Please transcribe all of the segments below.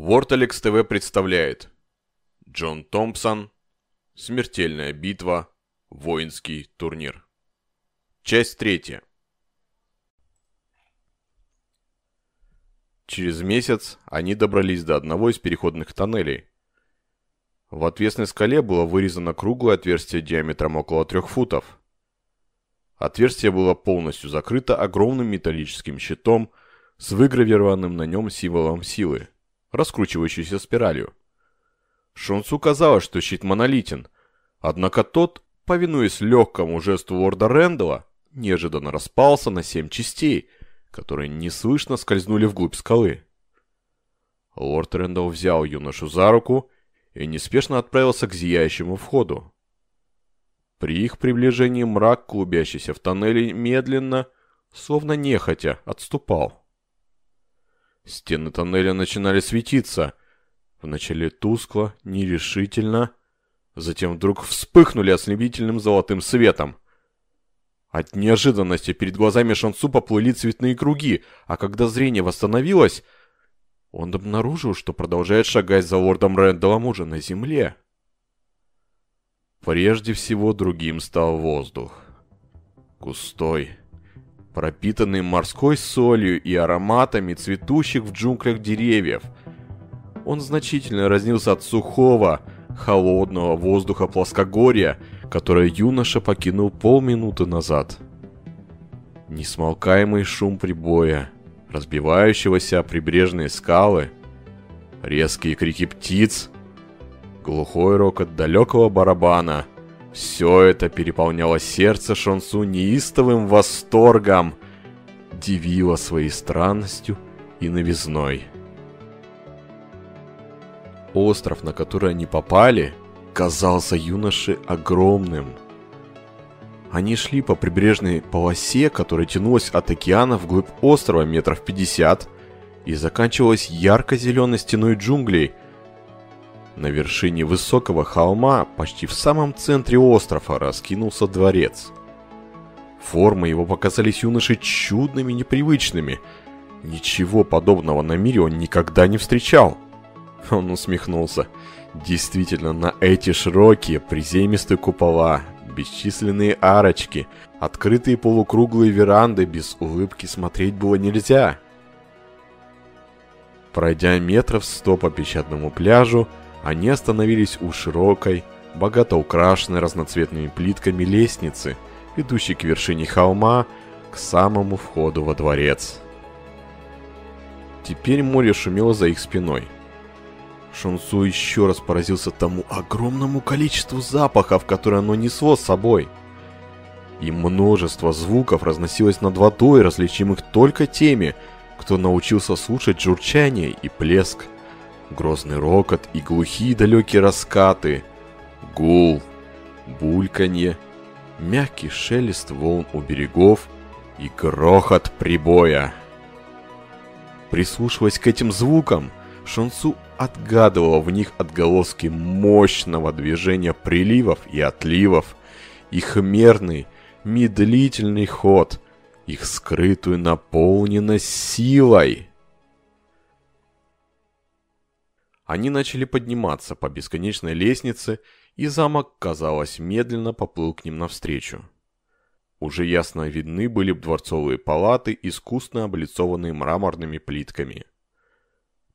Ворталекс ТВ представляет. Джон Томпсон. Смертельная битва. Воинский турнир. Часть третья. Через месяц они добрались до одного из переходных тоннелей. В отвесной скале было вырезано круглое отверстие диаметром около трех футов. Отверстие было полностью закрыто огромным металлическим щитом с выгравированным на нем символом силы – раскручивающейся спиралью. Шонсу казалось, что щит монолитен, однако тот, повинуясь легкому жесту лорда Рэндала, неожиданно распался на семь частей, которые неслышно скользнули вглубь скалы. Лорд Рэндалл взял юношу за руку и неспешно отправился к зияющему входу. При их приближении мрак, клубящийся в тоннеле, медленно, словно нехотя, отступал. Стены тоннеля начинали светиться. Вначале тускло, нерешительно, затем вдруг вспыхнули ослепительным золотым светом. От неожиданности перед глазами Шансу поплыли цветные круги, а когда зрение восстановилось, он обнаружил, что продолжает шагать за лордом Рэндаллом уже на земле. Прежде всего другим стал воздух. Густой, пропитанный морской солью и ароматами цветущих в джунглях деревьев. Он значительно разнился от сухого, холодного воздуха плоскогорья, которое юноша покинул полминуты назад. Несмолкаемый шум прибоя, разбивающегося о прибрежные скалы, резкие крики птиц, глухой рокот далекого барабана — все это переполняло сердце Шонсу неистовым восторгом, дивило своей странностью и новизной. Остров, на который они попали, казался юноше огромным. Они шли по прибрежной полосе, которая тянулась от океана вглубь острова метров 50 и заканчивалась ярко-зеленой стеной джунглей – на вершине высокого холма, почти в самом центре острова, раскинулся дворец. Формы его показались юноше чудными, непривычными. Ничего подобного на мире он никогда не встречал. Он усмехнулся. Действительно, на эти широкие, приземистые купола, бесчисленные арочки, открытые полукруглые веранды без улыбки смотреть было нельзя. Пройдя метров сто по песчаному пляжу, они остановились у широкой, богато украшенной разноцветными плитками лестницы, ведущей к вершине холма, к самому входу во дворец. Теперь море шумело за их спиной. Шунсу еще раз поразился тому огромному количеству запахов, которые оно несло с собой. И множество звуков разносилось над водой, различимых только теми, кто научился слушать журчание и плеск – грозный рокот и глухие далекие раскаты, гул, бульканье, мягкий шелест волн у берегов и грохот прибоя. Прислушиваясь к этим звукам, Шансу отгадывала в них отголоски мощного движения приливов и отливов, их мерный, медлительный ход, их скрытую наполненность силой. Они начали подниматься по бесконечной лестнице, и замок, казалось, медленно поплыл к ним навстречу. Уже ясно видны были дворцовые палаты, искусно облицованные мраморными плитками.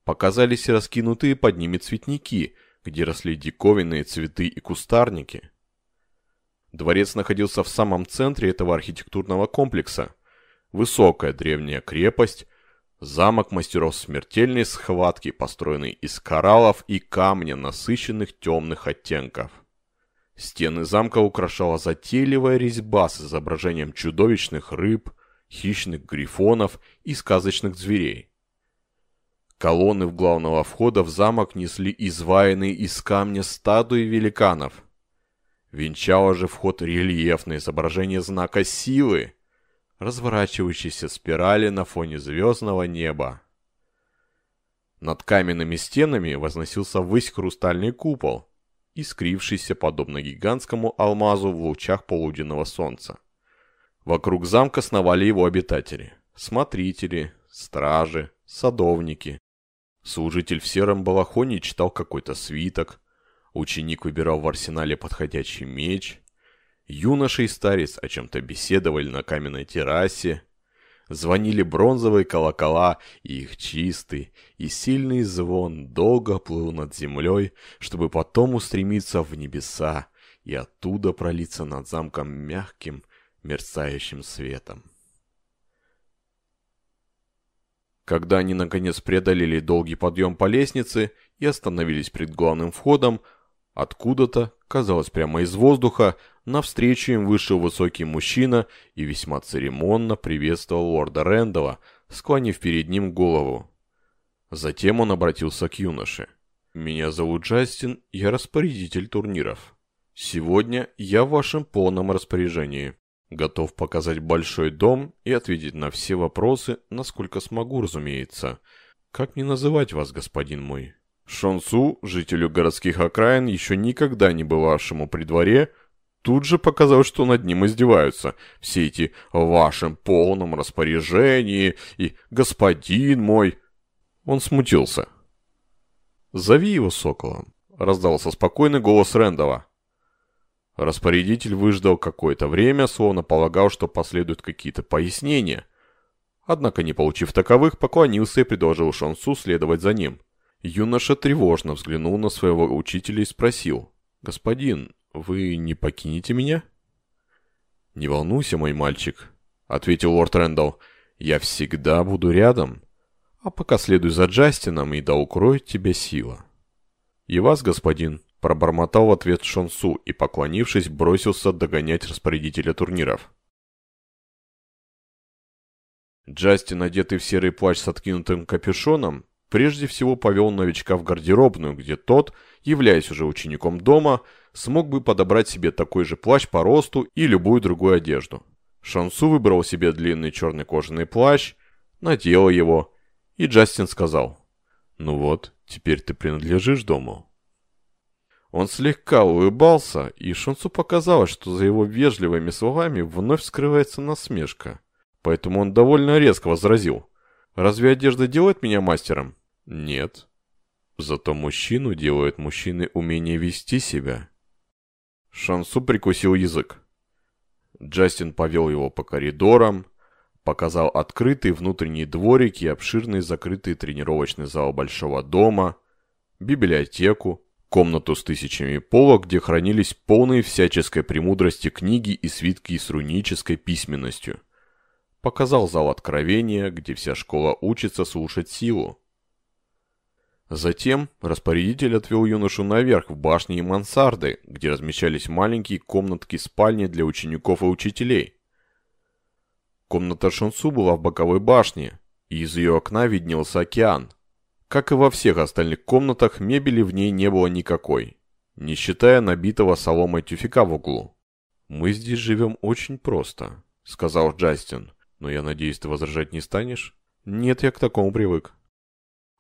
Показались и раскинутые под ними цветники, где росли диковинные цветы и кустарники. Дворец находился в самом центре этого архитектурного комплекса. Высокая древняя крепость, Замок мастеров смертельной схватки, построенный из кораллов и камня, насыщенных темных оттенков. Стены замка украшала затейливая резьба с изображением чудовищных рыб, хищных грифонов и сказочных зверей. Колонны в главного входа в замок несли изваянные из камня статуи великанов. Венчало же вход рельефное изображение знака силы – разворачивающейся спирали на фоне звездного неба. Над каменными стенами возносился ввысь хрустальный купол, искрившийся подобно гигантскому алмазу в лучах полуденного солнца. Вокруг замка сновали его обитатели, смотрители, стражи, садовники. Служитель в сером балахоне читал какой-то свиток. Ученик выбирал в арсенале подходящий меч. Юноша и старец о чем-то беседовали на каменной террасе. Звонили бронзовые колокола, и их чистый и сильный звон долго плыл над землей, чтобы потом устремиться в небеса и оттуда пролиться над замком мягким, мерцающим светом. Когда они наконец преодолели долгий подъем по лестнице и остановились перед главным входом, откуда-то, казалось прямо из воздуха, навстречу им вышел высокий мужчина и весьма церемонно приветствовал лорда Рэндала, склонив перед ним голову. Затем он обратился к юноше. «Меня зовут Джастин, я распорядитель турниров. Сегодня я в вашем полном распоряжении. Готов показать большой дом и ответить на все вопросы, насколько смогу, разумеется. Как не называть вас, господин мой?» Шонсу, жителю городских окраин, еще никогда не бывавшему при дворе, тут же показалось, что над ним издеваются. Все эти «в вашем полном распоряжении» и «господин мой». Он смутился. «Зови его соколом», — раздался спокойный голос Рэндова. Распорядитель выждал какое-то время, словно полагал, что последуют какие-то пояснения. Однако, не получив таковых, поклонился и предложил Шансу следовать за ним. Юноша тревожно взглянул на своего учителя и спросил. «Господин, вы не покинете меня?» «Не волнуйся, мой мальчик», — ответил лорд Рэндалл. «Я всегда буду рядом, а пока следуй за Джастином, и да укроет тебя сила». «И вас, господин», — пробормотал в ответ Шонсу и, поклонившись, бросился догонять распорядителя турниров. Джастин, одетый в серый плащ с откинутым капюшоном, прежде всего повел новичка в гардеробную, где тот, являясь уже учеником дома, смог бы подобрать себе такой же плащ по росту и любую другую одежду. Шансу выбрал себе длинный черный кожаный плащ, надел его, и Джастин сказал, «Ну вот, теперь ты принадлежишь дому». Он слегка улыбался, и Шансу показалось, что за его вежливыми словами вновь скрывается насмешка. Поэтому он довольно резко возразил, «Разве одежда делает меня мастером?» Нет. Зато мужчину делают мужчины умение вести себя. Шансу прикусил язык. Джастин повел его по коридорам, показал открытый внутренний дворик и обширный закрытый тренировочный зал большого дома, библиотеку, комнату с тысячами полок, где хранились полные всяческой премудрости книги и свитки с рунической письменностью. Показал зал откровения, где вся школа учится слушать силу. Затем распорядитель отвел юношу наверх в башни и мансарды, где размещались маленькие комнатки-спальни для учеников и учителей. Комната Шансу была в боковой башне, и из ее окна виднелся океан. Как и во всех остальных комнатах, мебели в ней не было никакой, не считая набитого соломой тюфика в углу. «Мы здесь живем очень просто», — сказал Джастин. «Но я надеюсь, ты возражать не станешь?» «Нет, я к такому привык».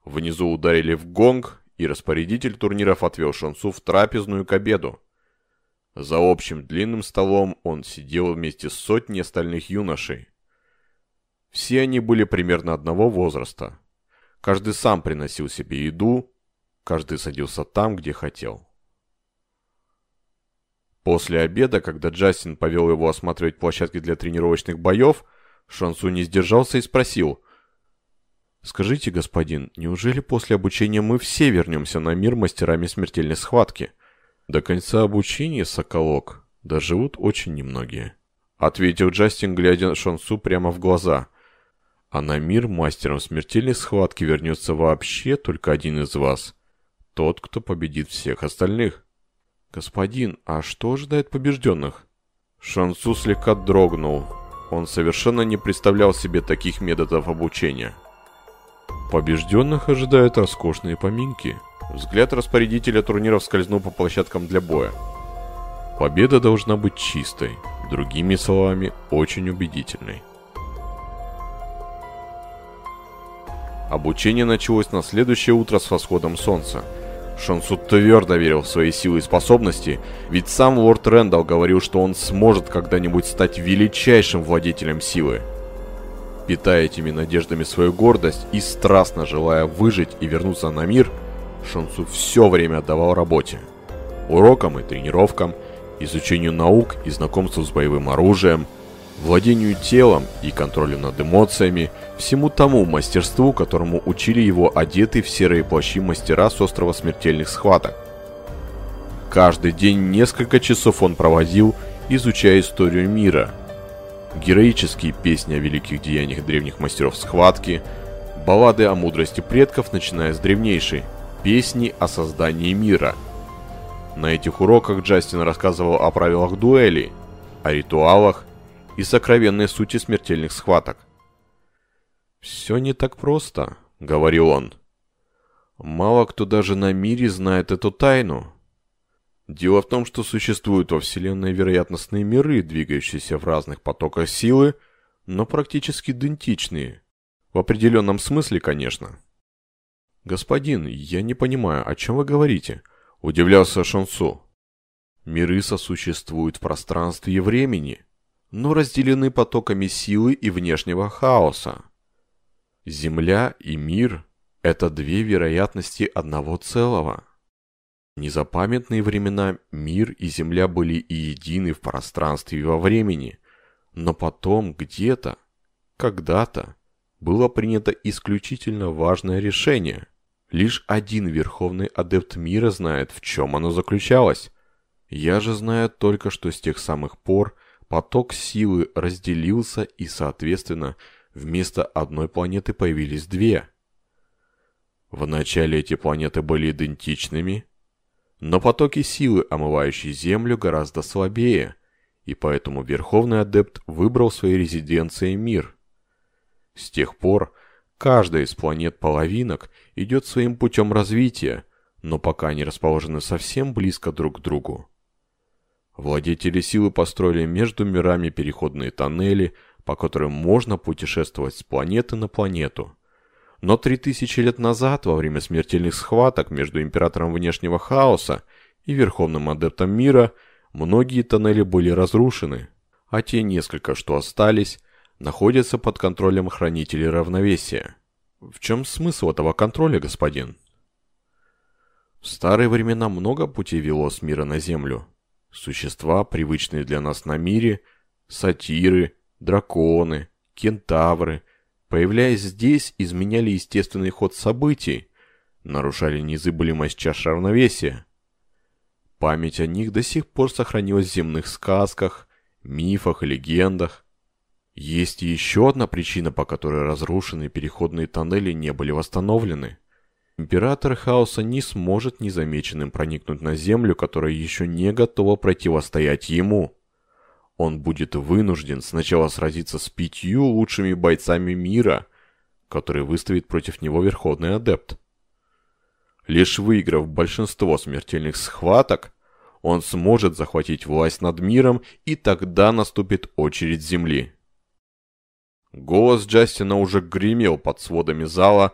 Внизу ударили в гонг, и распорядитель турниров отвел Шансу в трапезную к обеду. За общим длинным столом он сидел вместе с сотней остальных юношей. Все они были примерно одного возраста. Каждый сам приносил себе еду, каждый садился там, где хотел. После обеда, когда Джастин повел его осматривать площадки для тренировочных боев, Шансу не сдержался и спросил – «Скажите, господин, неужели после обучения мы все вернемся на мир мастерами смертельной схватки?» «До конца обучения, Соколок, доживут очень немногие», — ответил Джастин, глядя Шансу прямо в глаза. «А на мир мастером смертельной схватки вернется вообще только один из вас. Тот, кто победит всех остальных». «Господин, а что ожидает побежденных?» Шансу слегка дрогнул. Он совершенно не представлял себе таких методов обучения. Побежденных ожидают роскошные поминки. Взгляд распорядителя турниров скользнул по площадкам для боя. Победа должна быть чистой, другими словами, очень убедительной. Обучение началось на следующее утро с восходом солнца. Шансу твердо верил в свои силы и способности, ведь сам лорд Рэндалл говорил, что он сможет когда-нибудь стать величайшим владетелем силы. Питая этими надеждами свою гордость и страстно желая выжить и вернуться на мир, Шансу все время отдавал работе. Урокам и тренировкам, изучению наук и знакомству с боевым оружием, владению телом и контролю над эмоциями, всему тому мастерству, которому учили его одетые в серые плащи мастера с острова смертельных схваток. Каждый день несколько часов он проводил, изучая историю мира. Героические песни о великих деяниях древних мастеров схватки, баллады о мудрости предков, начиная с древнейшей, песни о создании мира. На этих уроках Джастин рассказывал о правилах дуэли, о ритуалах и сокровенной сути смертельных схваток. «Все не так просто», — говорил он. «Мало кто даже на мире знает эту тайну. Дело в том, что существуют во Вселенной вероятностные миры, двигающиеся в разных потоках силы, но практически идентичные. В определенном смысле, конечно. «Господин, я не понимаю, о чем вы говорите?» – удивлялся Шансу. «Миры сосуществуют в пространстве и времени, но разделены потоками силы и внешнего хаоса. Земля и мир – это две вероятности одного целого». Незапамятные времена мир и земля были и едины в пространстве и во времени, но потом где-то, когда-то, было принято исключительно важное решение. Лишь один верховный адепт мира знает, в чем оно заключалось. Я же знаю только, что с тех самых пор поток силы разделился и, соответственно, вместо одной планеты появились две. Вначале эти планеты были идентичными, но потоки силы, омывающие Землю, гораздо слабее, и поэтому Верховный Адепт выбрал своей резиденцией мир. С тех пор каждая из планет-половинок идет своим путем развития, но пока они расположены совсем близко друг к другу. Владетели силы построили между мирами переходные тоннели, по которым можно путешествовать с планеты на планету – но три тысячи лет назад, во время смертельных схваток между Императором Внешнего Хаоса и Верховным Адептом Мира, многие тоннели были разрушены, а те несколько, что остались, находятся под контролем Хранителей Равновесия. В чем смысл этого контроля, господин? В старые времена много путей вело с мира на землю. Существа, привычные для нас на мире, сатиры, драконы, кентавры – появляясь здесь, изменяли естественный ход событий, нарушали незыблемость чаш равновесия. Память о них до сих пор сохранилась в земных сказках, мифах и легендах. Есть еще одна причина, по которой разрушенные переходные тоннели не были восстановлены. Император Хаоса не сможет незамеченным проникнуть на Землю, которая еще не готова противостоять ему он будет вынужден сначала сразиться с пятью лучшими бойцами мира, которые выставит против него Верховный Адепт. Лишь выиграв большинство смертельных схваток, он сможет захватить власть над миром, и тогда наступит очередь Земли. Голос Джастина уже гремел под сводами зала,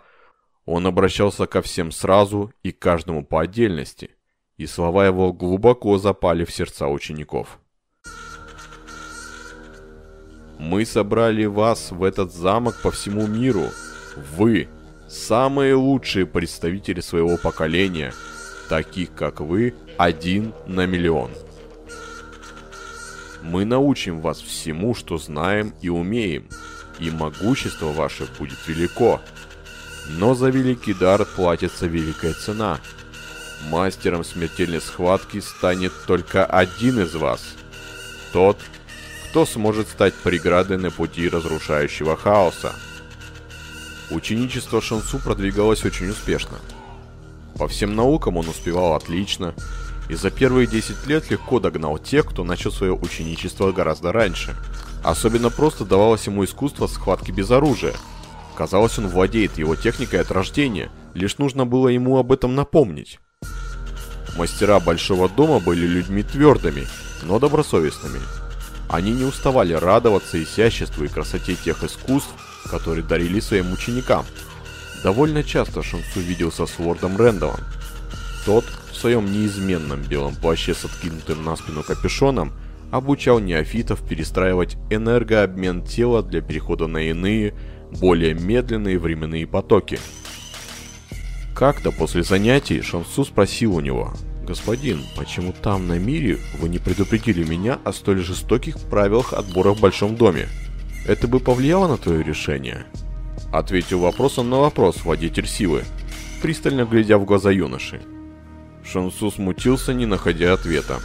он обращался ко всем сразу и каждому по отдельности, и слова его глубоко запали в сердца учеников. Мы собрали вас в этот замок по всему миру. Вы – самые лучшие представители своего поколения, таких как вы, один на миллион. Мы научим вас всему, что знаем и умеем, и могущество ваше будет велико. Но за великий дар платится великая цена. Мастером смертельной схватки станет только один из вас. Тот, кто сможет стать преградой на пути разрушающего хаоса. Ученичество Шансу продвигалось очень успешно. По всем наукам он успевал отлично, и за первые 10 лет легко догнал тех, кто начал свое ученичество гораздо раньше. Особенно просто давалось ему искусство схватки без оружия. Казалось, он владеет его техникой от рождения, лишь нужно было ему об этом напомнить. Мастера Большого Дома были людьми твердыми, но добросовестными – они не уставали радоваться изяществу и красоте тех искусств, которые дарили своим ученикам. Довольно часто Шансу виделся с лордом Рэндаллом. Тот, в своем неизменном белом плаще с откинутым на спину капюшоном, обучал неофитов перестраивать энергообмен тела для перехода на иные, более медленные временные потоки. Как-то после занятий Шансу спросил у него, «Господин, почему там на мире вы не предупредили меня о столь жестоких правилах отбора в Большом доме? Это бы повлияло на твое решение?» Ответил вопросом на вопрос водитель силы, пристально глядя в глаза юноши. Шансу смутился, не находя ответа.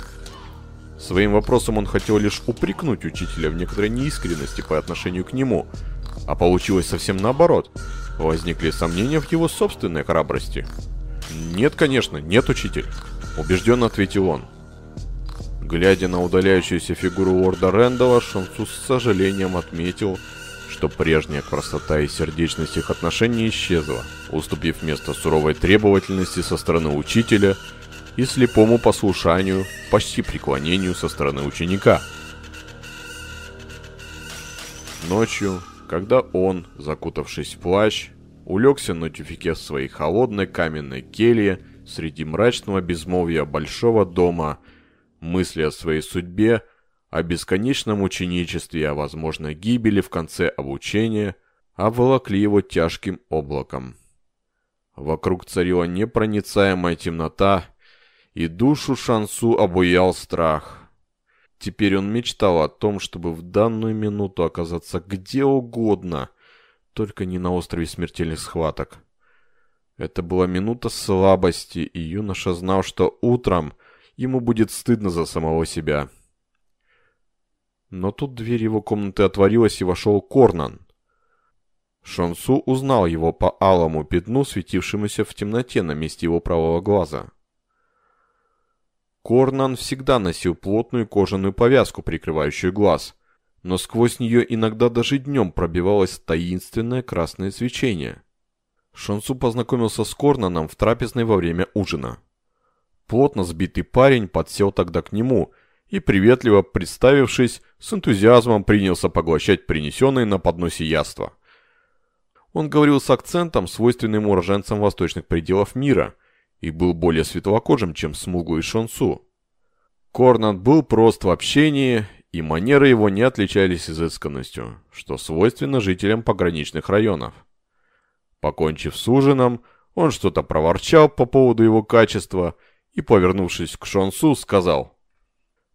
Своим вопросом он хотел лишь упрекнуть учителя в некоторой неискренности по отношению к нему, а получилось совсем наоборот. Возникли сомнения в его собственной храбрости. «Нет, конечно, нет, учитель», — убежденно ответил он. Глядя на удаляющуюся фигуру лорда Рэндала, Шансу с сожалением отметил, что прежняя красота и сердечность их отношений исчезла, уступив место суровой требовательности со стороны учителя и слепому послушанию, почти преклонению со стороны ученика. Ночью, когда он, закутавшись в плащ, улегся на тюфике в своей холодной каменной келье среди мрачного безмолвия большого дома, мысли о своей судьбе – о бесконечном ученичестве, о возможной гибели в конце обучения, обволокли его тяжким облаком. Вокруг царила непроницаемая темнота, и душу Шансу обуял страх. Теперь он мечтал о том, чтобы в данную минуту оказаться где угодно, только не на острове смертельных схваток. Это была минута слабости, и юноша знал, что утром ему будет стыдно за самого себя. Но тут дверь его комнаты отворилась и вошел Корнан. Шонсу узнал его по алому пятну, светившемуся в темноте на месте его правого глаза. Корнан всегда носил плотную кожаную повязку, прикрывающую глаз, но сквозь нее иногда даже днем пробивалось таинственное красное свечение. Шонсу познакомился с Корнаном в трапезной во время ужина. Плотно сбитый парень подсел тогда к нему – и, приветливо представившись, с энтузиазмом принялся поглощать принесенные на подносе яства. Он говорил с акцентом, свойственным уроженцам восточных пределов мира, и был более светлокожим, чем смуглый Шонсу. Корнат был прост в общении, и манеры его не отличались изысканностью, что свойственно жителям пограничных районов. Покончив с ужином, он что-то проворчал по поводу его качества и, повернувшись к Шонсу, сказал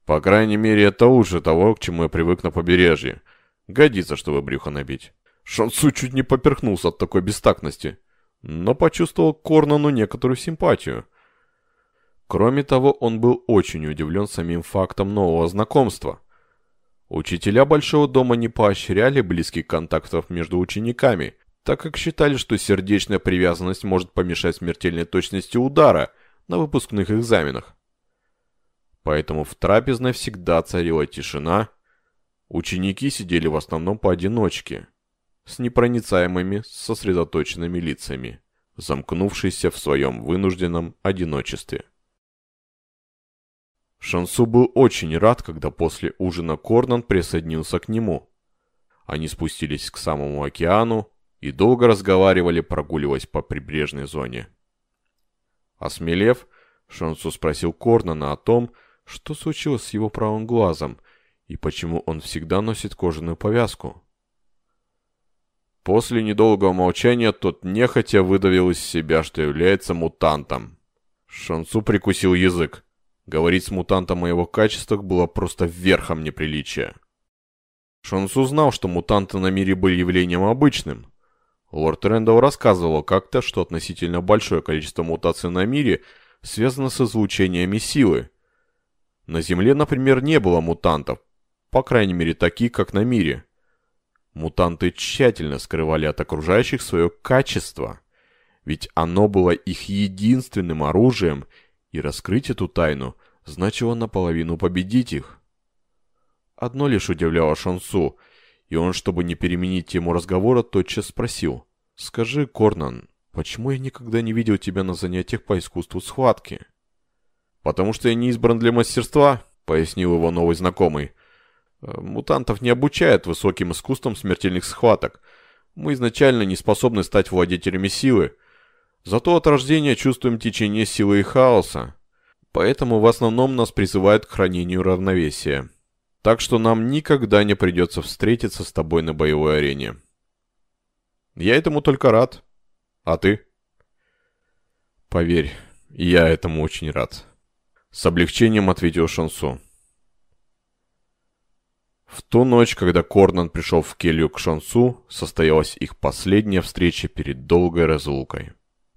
по крайней мере, это лучше того, к чему я привык на побережье. Годится, чтобы брюхо набить. Шансу чуть не поперхнулся от такой бестактности, но почувствовал к Корнану некоторую симпатию. Кроме того, он был очень удивлен самим фактом нового знакомства. Учителя Большого дома не поощряли близких контактов между учениками, так как считали, что сердечная привязанность может помешать смертельной точности удара на выпускных экзаменах поэтому в трапезной всегда царила тишина. Ученики сидели в основном поодиночке, с непроницаемыми, сосредоточенными лицами, замкнувшиеся в своем вынужденном одиночестве. Шансу был очень рад, когда после ужина Корнан присоединился к нему. Они спустились к самому океану и долго разговаривали, прогуливаясь по прибрежной зоне. Осмелев, Шансу спросил Корнана о том, что случилось с его правым глазом и почему он всегда носит кожаную повязку? После недолгого молчания тот нехотя выдавил из себя, что является мутантом. Шансу прикусил язык. Говорить с мутантом о его качествах было просто верхом неприличия. Шансу знал, что мутанты на мире были явлением обычным. Лорд Рэндалл рассказывал как-то, что относительно большое количество мутаций на мире связано с излучениями силы, на Земле, например, не было мутантов, по крайней мере таких, как на мире. Мутанты тщательно скрывали от окружающих свое качество, ведь оно было их единственным оружием, и раскрыть эту тайну значило наполовину победить их. Одно лишь удивляло Шансу, и он, чтобы не переменить тему разговора, тотчас спросил. «Скажи, Корнан, почему я никогда не видел тебя на занятиях по искусству схватки?» «Потому что я не избран для мастерства», — пояснил его новый знакомый. «Э, «Мутантов не обучают высоким искусством смертельных схваток. Мы изначально не способны стать владетелями силы. Зато от рождения чувствуем течение силы и хаоса. Поэтому в основном нас призывают к хранению равновесия». Так что нам никогда не придется встретиться с тобой на боевой арене. Я этому только рад. А ты? Поверь, я этому очень рад. С облегчением ответил Шансу. В ту ночь, когда Корнан пришел в келью к Шансу, состоялась их последняя встреча перед долгой разлукой.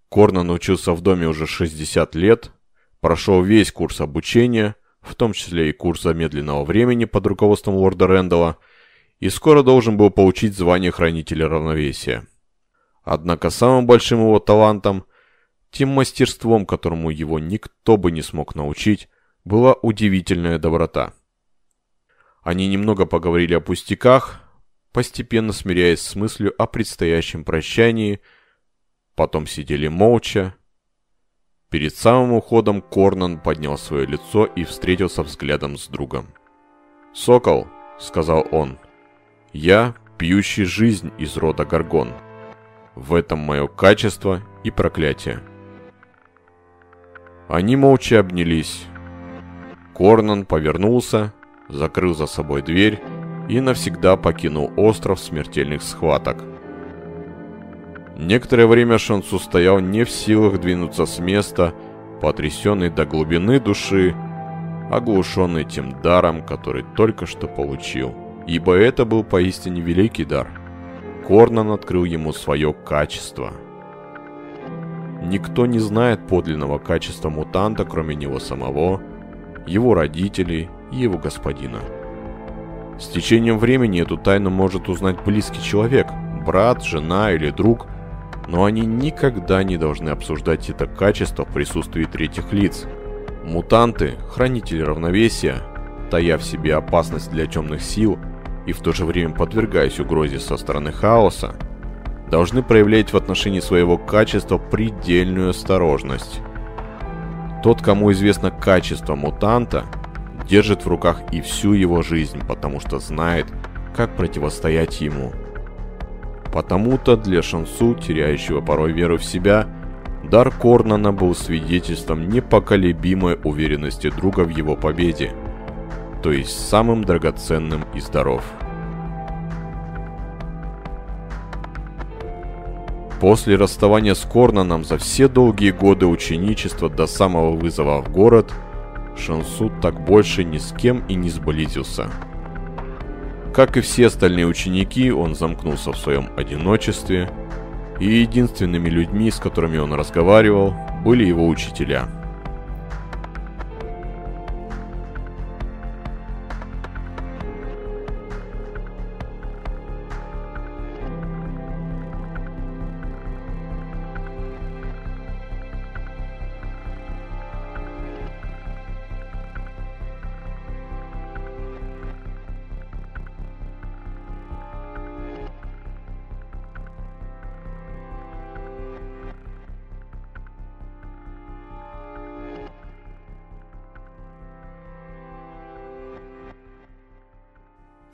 Корнан учился в доме уже 60 лет, прошел весь курс обучения, в том числе и курс замедленного времени под руководством лорда Рэндалла, и скоро должен был получить звание Хранителя Равновесия. Однако самым большим его талантом, тем мастерством, которому его никто бы не смог научить, была удивительная доброта – они немного поговорили о пустяках, постепенно смиряясь с мыслью о предстоящем прощании, потом сидели молча. Перед самым уходом Корнан поднял свое лицо и встретился взглядом с другом. «Сокол», — сказал он, — «я пьющий жизнь из рода Гаргон. В этом мое качество и проклятие». Они молча обнялись. Корнан повернулся закрыл за собой дверь и навсегда покинул остров смертельных схваток. Некоторое время Шансу стоял не в силах двинуться с места, потрясенный до глубины души, оглушенный тем даром, который только что получил. Ибо это был поистине великий дар. Корнан открыл ему свое качество. Никто не знает подлинного качества мутанта, кроме него самого, его родителей и его господина. С течением времени эту тайну может узнать близкий человек, брат, жена или друг, но они никогда не должны обсуждать это качество в присутствии третьих лиц. Мутанты, хранители равновесия, тая в себе опасность для темных сил и в то же время подвергаясь угрозе со стороны хаоса, должны проявлять в отношении своего качества предельную осторожность. Тот, кому известно качество мутанта – держит в руках и всю его жизнь, потому что знает, как противостоять ему. Потому-то для Шансу, теряющего порой веру в себя, дар Корнана был свидетельством непоколебимой уверенности друга в его победе, то есть самым драгоценным из даров. После расставания с Корнаном за все долгие годы ученичества до самого вызова в город – Шансу так больше ни с кем и не сблизился. Как и все остальные ученики, он замкнулся в своем одиночестве, и единственными людьми, с которыми он разговаривал, были его учителя –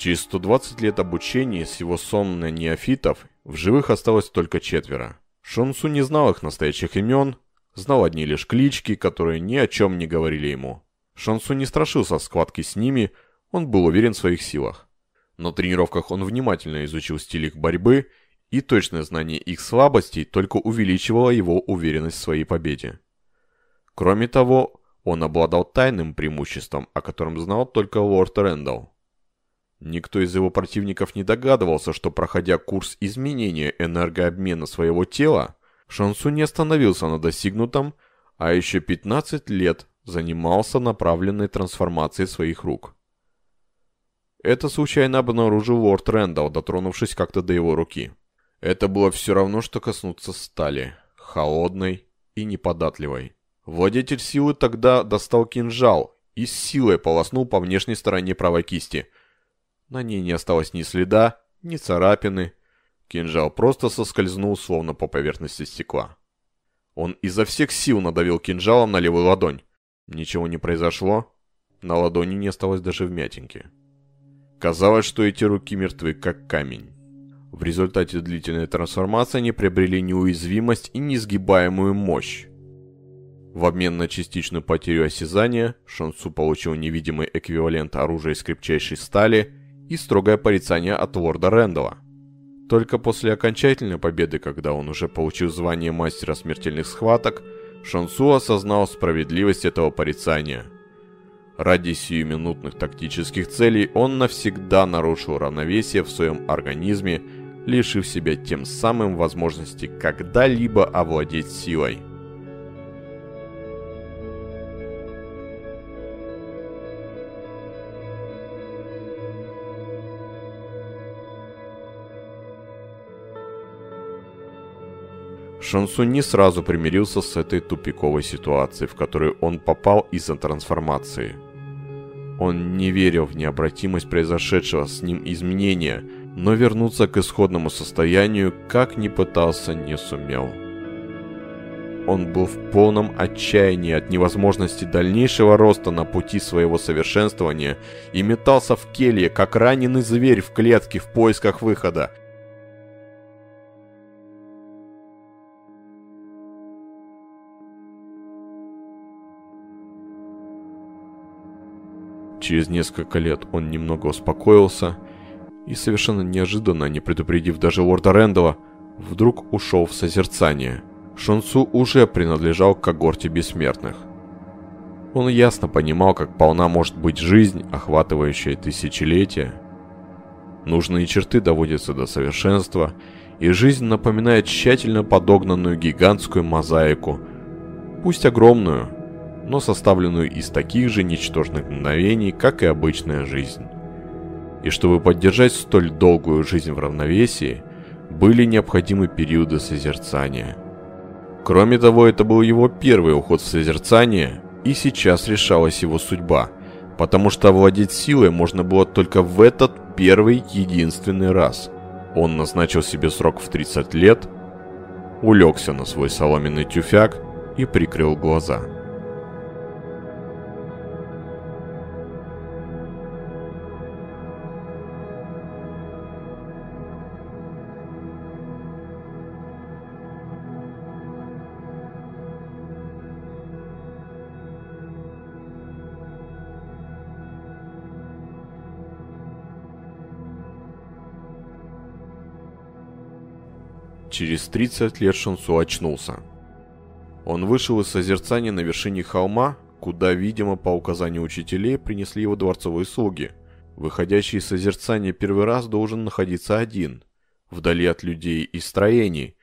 120 лет обучения с его сонной неофитов в живых осталось только четверо. Шонсу не знал их настоящих имен, знал одни лишь клички, которые ни о чем не говорили ему. Шонсу не страшился схватки с ними, он был уверен в своих силах. На тренировках он внимательно изучил стиль их борьбы, и точное знание их слабостей только увеличивало его уверенность в своей победе. Кроме того, он обладал тайным преимуществом, о котором знал только лорд Рэндалл. Никто из его противников не догадывался, что, проходя курс изменения энергообмена своего тела, Шансу не остановился на достигнутом, а еще 15 лет занимался направленной трансформацией своих рук. Это случайно обнаружил лорд Рэндалл, дотронувшись как-то до его руки. Это было все равно, что коснуться стали, холодной и неподатливой. Владетель силы тогда достал кинжал и с силой полоснул по внешней стороне правой кисти – на ней не осталось ни следа, ни царапины. Кинжал просто соскользнул, словно по поверхности стекла. Он изо всех сил надавил кинжалом на левую ладонь. Ничего не произошло. На ладони не осталось даже вмятинки. Казалось, что эти руки мертвы, как камень. В результате длительной трансформации они приобрели неуязвимость и несгибаемую мощь. В обмен на частичную потерю осязания Шансу получил невидимый эквивалент оружия из крепчайшей стали и строгое порицание от лорда Рэндала. Только после окончательной победы, когда он уже получил звание мастера смертельных схваток, Шансу осознал справедливость этого порицания. Ради сиюминутных тактических целей он навсегда нарушил равновесие в своем организме, лишив себя тем самым возможности когда-либо овладеть силой. Шансун не сразу примирился с этой тупиковой ситуацией, в которую он попал из-за трансформации. Он не верил в необратимость произошедшего с ним изменения, но вернуться к исходному состоянию, как ни пытался, не сумел. Он был в полном отчаянии от невозможности дальнейшего роста на пути своего совершенствования и метался в келье, как раненый зверь в клетке в поисках выхода – Через несколько лет он немного успокоился и совершенно неожиданно, не предупредив даже лорда Рэндала, вдруг ушел в созерцание. Шонсу уже принадлежал к когорте бессмертных. Он ясно понимал, как полна может быть жизнь, охватывающая тысячелетия. Нужные черты доводятся до совершенства, и жизнь напоминает тщательно подогнанную гигантскую мозаику, пусть огромную, но составленную из таких же ничтожных мгновений, как и обычная жизнь. И чтобы поддержать столь долгую жизнь в равновесии, были необходимы периоды созерцания. Кроме того, это был его первый уход в созерцание, и сейчас решалась его судьба, потому что овладеть силой можно было только в этот первый единственный раз. Он назначил себе срок в 30 лет, улегся на свой соломенный тюфяк и прикрыл глаза. Через 30 лет Шансу очнулся. Он вышел из созерцания на вершине холма, куда, видимо, по указанию учителей принесли его дворцовые слуги. Выходящий из созерцания первый раз должен находиться один, вдали от людей и строений,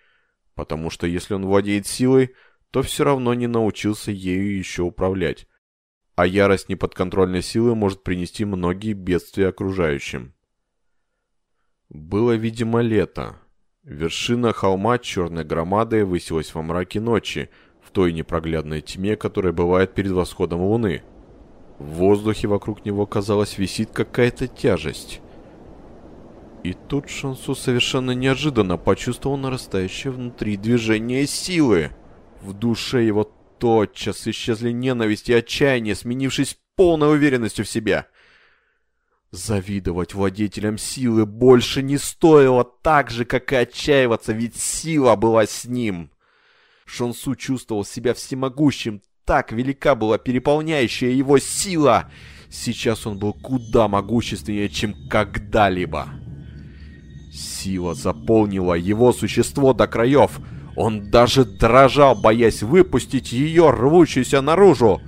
потому что если он владеет силой, то все равно не научился ею еще управлять, а ярость неподконтрольной силы может принести многие бедствия окружающим. Было, видимо, лето, Вершина холма черной громадой высилась во мраке ночи, в той непроглядной тьме, которая бывает перед восходом луны. В воздухе вокруг него, казалось, висит какая-то тяжесть. И тут Шансу совершенно неожиданно почувствовал нарастающее внутри движение силы. В душе его тотчас исчезли ненависть и отчаяние, сменившись полной уверенностью в себе. Завидовать владетелям силы больше не стоило так же, как и отчаиваться, ведь сила была с ним. Шонсу чувствовал себя всемогущим, так велика была переполняющая его сила. Сейчас он был куда могущественнее, чем когда-либо. Сила заполнила его существо до краев. Он даже дрожал, боясь выпустить ее, рвущуюся наружу.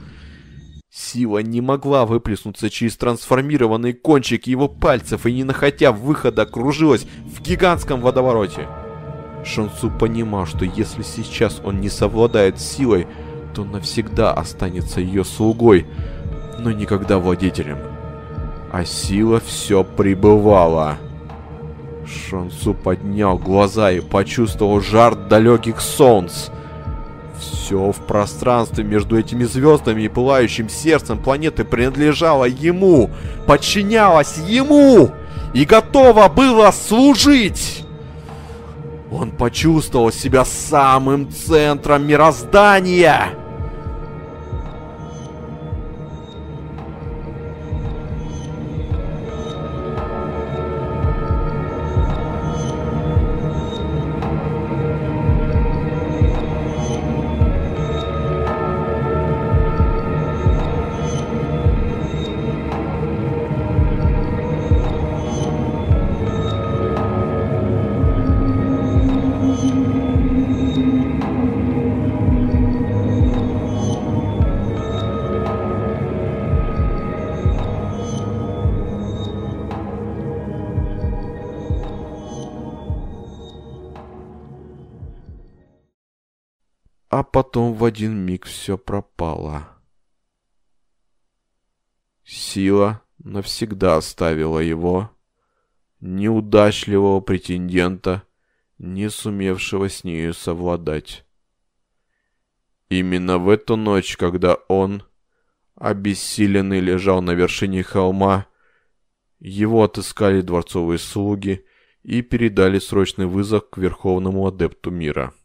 Сила не могла выплеснуться через трансформированный кончик его пальцев и не находя выхода кружилась в гигантском водовороте. Шансу понимал, что если сейчас он не совладает силой, то навсегда останется ее слугой, но никогда владетелем. А сила все пребывала. Шансу поднял глаза и почувствовал жар далеких солнц. Все в пространстве между этими звездами и пылающим сердцем планеты принадлежало ему, подчинялось ему и готово было служить. Он почувствовал себя самым центром мироздания. Потом в один миг все пропало. Сила навсегда оставила его, неудачливого претендента, не сумевшего с нею совладать. Именно в эту ночь, когда он, обессиленный, лежал на вершине холма, его отыскали дворцовые слуги и передали срочный вызов к верховному адепту мира –